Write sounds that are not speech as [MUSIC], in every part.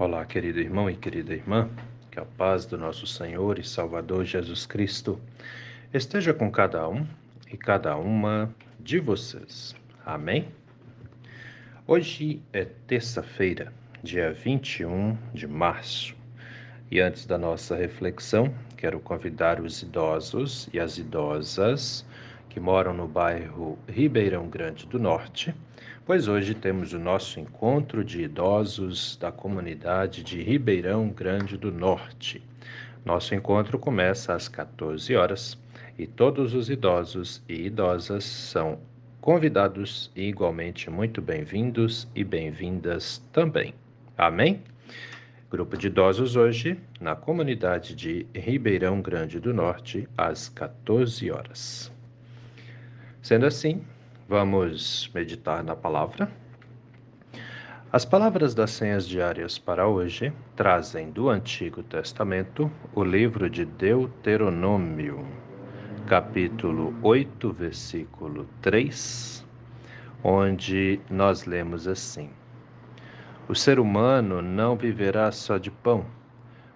Olá, querido irmão e querida irmã, que a paz do nosso Senhor e Salvador Jesus Cristo esteja com cada um e cada uma de vocês. Amém? Hoje é terça-feira, dia 21 de março, e antes da nossa reflexão, quero convidar os idosos e as idosas que moram no bairro Ribeirão Grande do Norte pois hoje temos o nosso encontro de idosos da comunidade de Ribeirão Grande do Norte. Nosso encontro começa às 14 horas e todos os idosos e idosas são convidados e igualmente muito bem-vindos e bem-vindas também. Amém? Grupo de idosos hoje na comunidade de Ribeirão Grande do Norte às 14 horas. Sendo assim, Vamos meditar na palavra. As palavras das senhas diárias para hoje trazem do Antigo Testamento o livro de Deuteronômio, capítulo 8, versículo 3, onde nós lemos assim: O ser humano não viverá só de pão,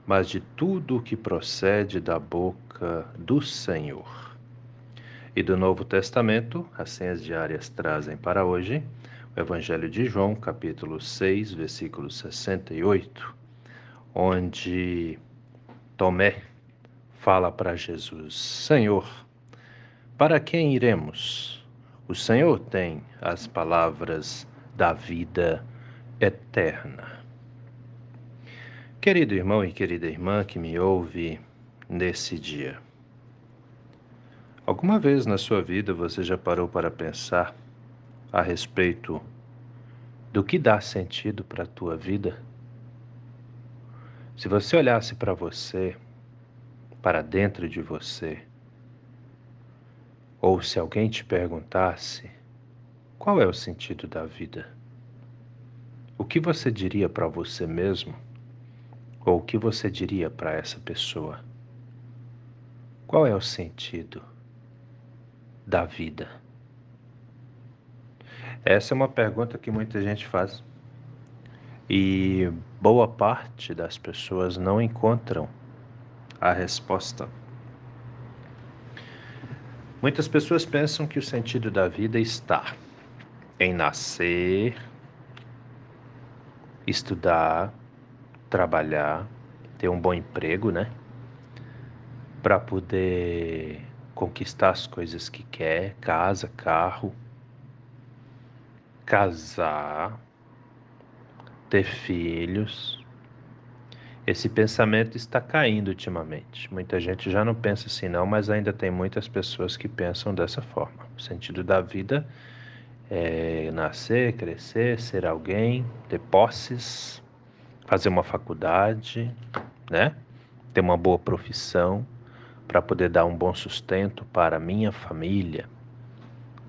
mas de tudo o que procede da boca do Senhor. E do Novo Testamento, as senhas diárias trazem para hoje o Evangelho de João, capítulo 6, versículo 68, onde Tomé fala para Jesus: Senhor, para quem iremos? O Senhor tem as palavras da vida eterna. Querido irmão e querida irmã que me ouve nesse dia, Alguma vez na sua vida você já parou para pensar a respeito do que dá sentido para a tua vida? Se você olhasse para você, para dentro de você, ou se alguém te perguntasse qual é o sentido da vida, o que você diria para você mesmo? Ou o que você diria para essa pessoa? Qual é o sentido? Da vida? Essa é uma pergunta que muita gente faz e boa parte das pessoas não encontram a resposta. Muitas pessoas pensam que o sentido da vida está em nascer, estudar, trabalhar, ter um bom emprego, né? Para poder conquistar as coisas que quer, casa, carro, casar, ter filhos. Esse pensamento está caindo ultimamente. Muita gente já não pensa assim não, mas ainda tem muitas pessoas que pensam dessa forma. O sentido da vida é nascer, crescer, ser alguém, ter posses, fazer uma faculdade, né? Ter uma boa profissão para poder dar um bom sustento para minha família,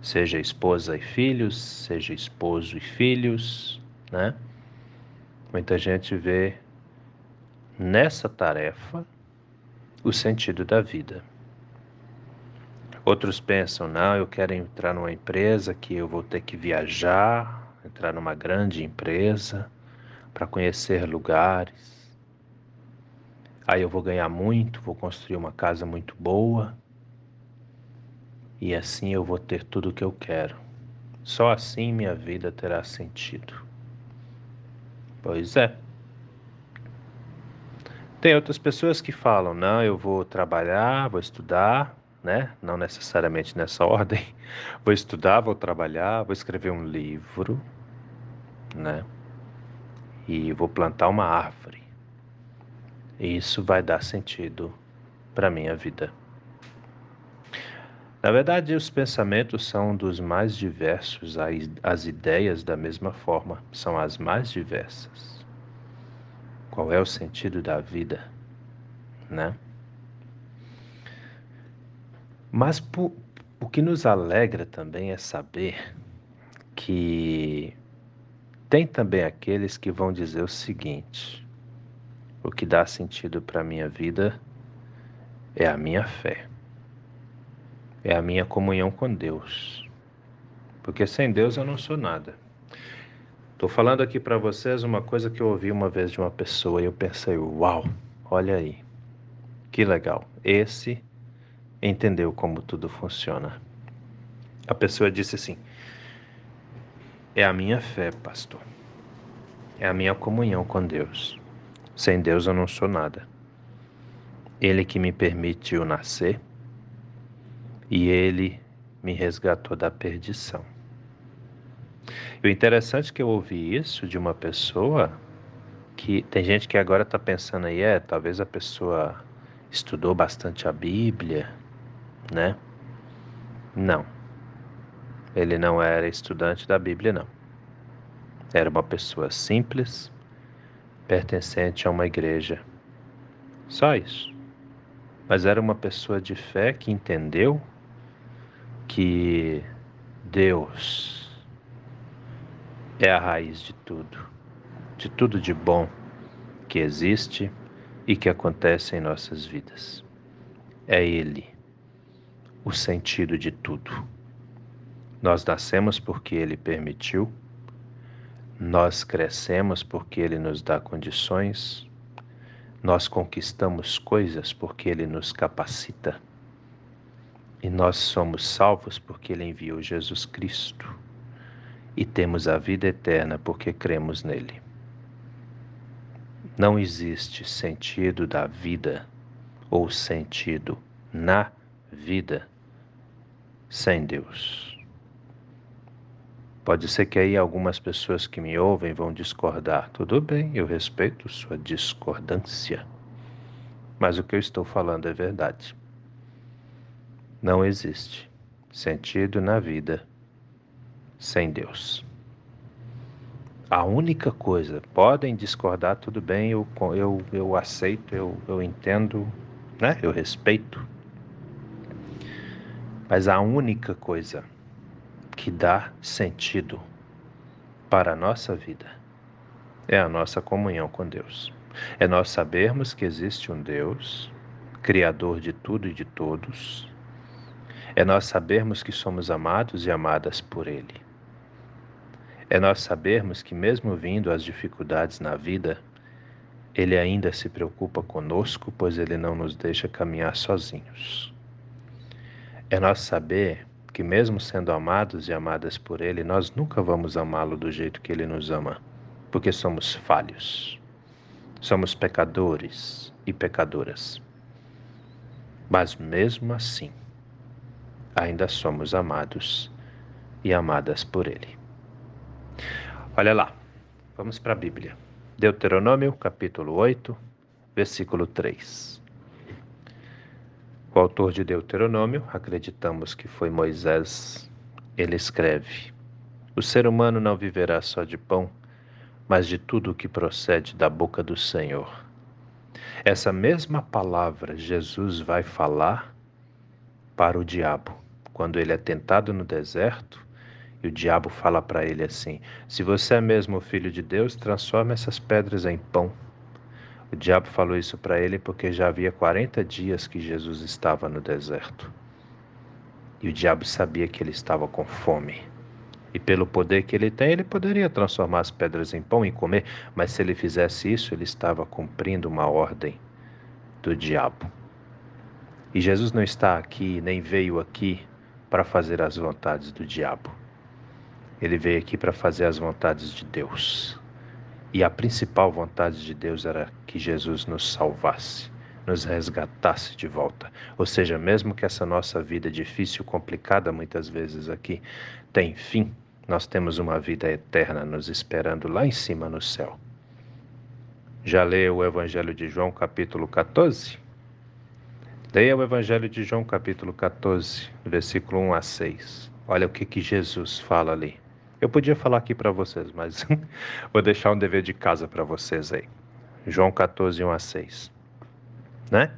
seja esposa e filhos, seja esposo e filhos, né? Muita gente vê nessa tarefa o sentido da vida. Outros pensam, não, eu quero entrar numa empresa que eu vou ter que viajar, entrar numa grande empresa para conhecer lugares, Aí eu vou ganhar muito, vou construir uma casa muito boa. E assim eu vou ter tudo o que eu quero. Só assim minha vida terá sentido. Pois é. Tem outras pessoas que falam: não, eu vou trabalhar, vou estudar, né? Não necessariamente nessa [LAUGHS] ordem. Vou estudar, vou trabalhar, vou escrever um livro, né? E vou plantar uma árvore. E isso vai dar sentido para minha vida. Na verdade, os pensamentos são dos mais diversos, as ideias, da mesma forma, são as mais diversas. Qual é o sentido da vida, né? Mas o que nos alegra também é saber que tem também aqueles que vão dizer o seguinte: o que dá sentido para a minha vida é a minha fé, é a minha comunhão com Deus. Porque sem Deus eu não sou nada. Estou falando aqui para vocês uma coisa que eu ouvi uma vez de uma pessoa e eu pensei, uau, olha aí, que legal. Esse entendeu como tudo funciona. A pessoa disse assim: é a minha fé, pastor. É a minha comunhão com Deus. Sem Deus eu não sou nada. Ele que me permitiu nascer e ele me resgatou da perdição. E o interessante é que eu ouvi isso de uma pessoa que tem gente que agora está pensando aí, é, talvez a pessoa estudou bastante a Bíblia, né? Não. Ele não era estudante da Bíblia, não. Era uma pessoa simples, pertencente a uma igreja. Só isso. Mas era uma pessoa de fé que entendeu que Deus é a raiz de tudo, de tudo de bom que existe e que acontece em nossas vidas. É Ele o sentido de tudo. Nós nascemos porque Ele permitiu, nós crescemos porque Ele nos dá condições, nós conquistamos coisas porque Ele nos capacita e nós somos salvos porque Ele enviou Jesus Cristo e temos a vida eterna porque cremos nele. Não existe sentido da vida ou sentido na vida sem Deus. Pode ser que aí algumas pessoas que me ouvem vão discordar. Tudo bem, eu respeito sua discordância. Mas o que eu estou falando é verdade. Não existe sentido na vida sem Deus. A única coisa, podem discordar, tudo bem, eu, eu, eu aceito, eu, eu entendo, né? eu respeito. Mas a única coisa que dá sentido para a nossa vida é a nossa comunhão com Deus. É nós sabermos que existe um Deus, Criador de tudo e de todos, é nós sabermos que somos amados e amadas por Ele. É nós sabermos que, mesmo vindo as dificuldades na vida, Ele ainda se preocupa conosco, pois Ele não nos deixa caminhar sozinhos. É nós saber que, mesmo sendo amados e amadas por Ele, nós nunca vamos amá-lo do jeito que Ele nos ama, porque somos falhos, somos pecadores e pecadoras. Mas mesmo assim, ainda somos amados e amadas por Ele. Olha lá, vamos para a Bíblia. Deuteronômio, capítulo 8, versículo 3. O autor de Deuteronômio, acreditamos que foi Moisés, ele escreve: O ser humano não viverá só de pão, mas de tudo o que procede da boca do Senhor. Essa mesma palavra Jesus vai falar para o diabo quando ele é tentado no deserto e o diabo fala para ele assim: Se você é mesmo filho de Deus, transforme essas pedras em pão. O diabo falou isso para ele porque já havia 40 dias que Jesus estava no deserto. E o diabo sabia que ele estava com fome. E pelo poder que ele tem, ele poderia transformar as pedras em pão e comer, mas se ele fizesse isso, ele estava cumprindo uma ordem do diabo. E Jesus não está aqui, nem veio aqui para fazer as vontades do diabo. Ele veio aqui para fazer as vontades de Deus. E a principal vontade de Deus era que Jesus nos salvasse, nos resgatasse de volta. Ou seja, mesmo que essa nossa vida difícil, complicada muitas vezes aqui, tem fim, nós temos uma vida eterna nos esperando lá em cima no céu. Já leu o Evangelho de João, capítulo 14? Leia o Evangelho de João, capítulo 14, versículo 1 a 6. Olha o que, que Jesus fala ali. Eu podia falar aqui para vocês, mas [LAUGHS] vou deixar um dever de casa para vocês aí. João 14, 1 a 6. Né?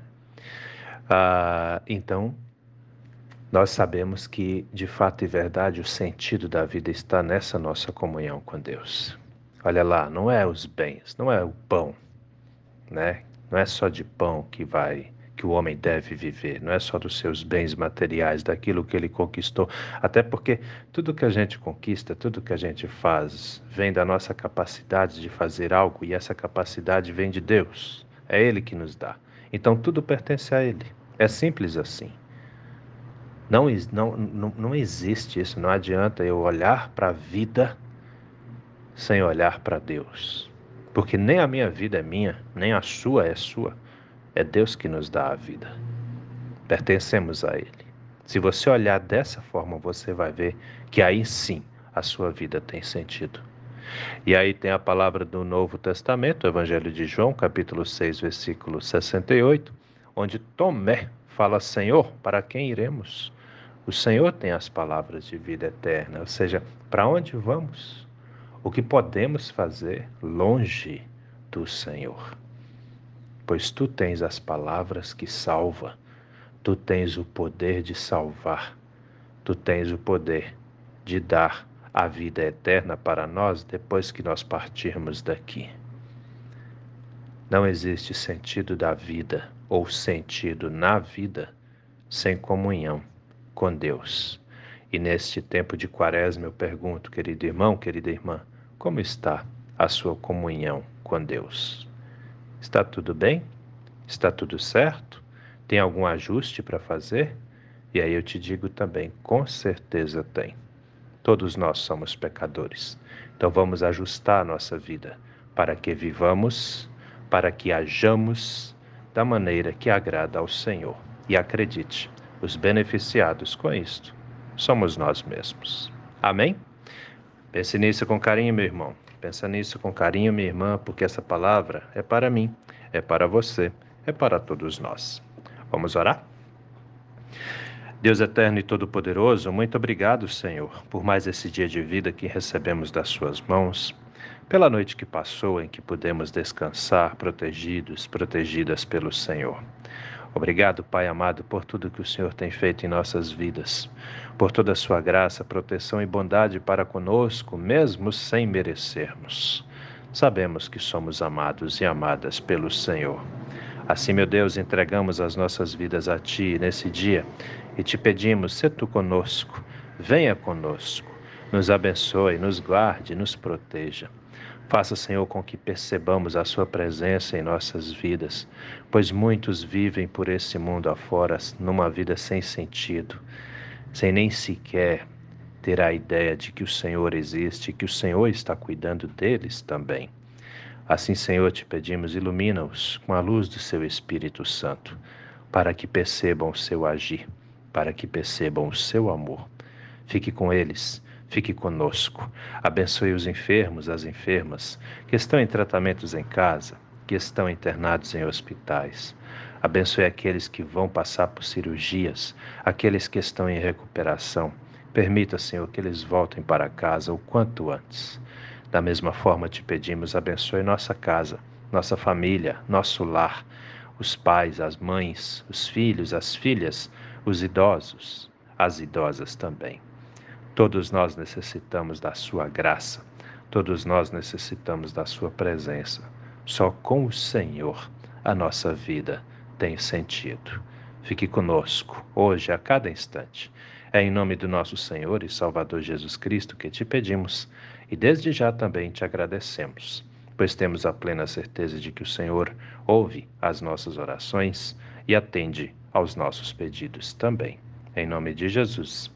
Ah, então, nós sabemos que, de fato e verdade, o sentido da vida está nessa nossa comunhão com Deus. Olha lá, não é os bens, não é o pão, né? Não é só de pão que vai que o homem deve viver, não é só dos seus bens materiais, daquilo que ele conquistou. Até porque tudo que a gente conquista, tudo que a gente faz, vem da nossa capacidade de fazer algo e essa capacidade vem de Deus. É Ele que nos dá. Então tudo pertence a Ele. É simples assim. Não, não, não, existe isso. Não adianta eu olhar para a vida sem olhar para Deus. Porque nem a minha vida é minha, nem a sua é sua. É Deus que nos dá a vida. Pertencemos a Ele. Se você olhar dessa forma, você vai ver que aí sim a sua vida tem sentido. E aí tem a palavra do Novo Testamento, o Evangelho de João, capítulo 6, versículo 68, onde Tomé fala: Senhor, para quem iremos? O Senhor tem as palavras de vida eterna, ou seja, para onde vamos? O que podemos fazer longe do Senhor? Pois tu tens as palavras que salva, tu tens o poder de salvar, tu tens o poder de dar a vida eterna para nós depois que nós partirmos daqui. Não existe sentido da vida ou sentido na vida sem comunhão com Deus. E neste tempo de quaresma eu pergunto, querido irmão, querida irmã, como está a sua comunhão com Deus? Está tudo bem? Está tudo certo? Tem algum ajuste para fazer? E aí eu te digo também, com certeza tem. Todos nós somos pecadores. Então vamos ajustar a nossa vida para que vivamos, para que hajamos da maneira que agrada ao Senhor. E acredite, os beneficiados com isto somos nós mesmos. Amém? Pense nisso com carinho, meu irmão. Pensa nisso com carinho, minha irmã, porque essa palavra é para mim, é para você, é para todos nós. Vamos orar? Deus eterno e todo-poderoso, muito obrigado, Senhor, por mais esse dia de vida que recebemos das Suas mãos, pela noite que passou em que pudemos descansar protegidos, protegidas pelo Senhor. Obrigado, Pai amado, por tudo que o Senhor tem feito em nossas vidas, por toda a sua graça, proteção e bondade para conosco, mesmo sem merecermos. Sabemos que somos amados e amadas pelo Senhor. Assim, meu Deus, entregamos as nossas vidas a Ti nesse dia e te pedimos, se Tu conosco, venha conosco, nos abençoe, nos guarde, nos proteja. Faça, Senhor, com que percebamos a Sua presença em nossas vidas, pois muitos vivem por esse mundo afora numa vida sem sentido, sem nem sequer ter a ideia de que o Senhor existe e que o Senhor está cuidando deles também. Assim, Senhor, te pedimos, ilumina-os com a luz do Seu Espírito Santo, para que percebam o Seu agir, para que percebam o Seu amor. Fique com eles Fique conosco. Abençoe os enfermos, as enfermas, que estão em tratamentos em casa, que estão internados em hospitais. Abençoe aqueles que vão passar por cirurgias, aqueles que estão em recuperação. Permita, Senhor, que eles voltem para casa o quanto antes. Da mesma forma, te pedimos, abençoe nossa casa, nossa família, nosso lar, os pais, as mães, os filhos, as filhas, os idosos, as idosas também. Todos nós necessitamos da Sua graça, todos nós necessitamos da Sua presença. Só com o Senhor a nossa vida tem sentido. Fique conosco, hoje, a cada instante. É em nome do nosso Senhor e Salvador Jesus Cristo que te pedimos e desde já também te agradecemos, pois temos a plena certeza de que o Senhor ouve as nossas orações e atende aos nossos pedidos também. Em nome de Jesus.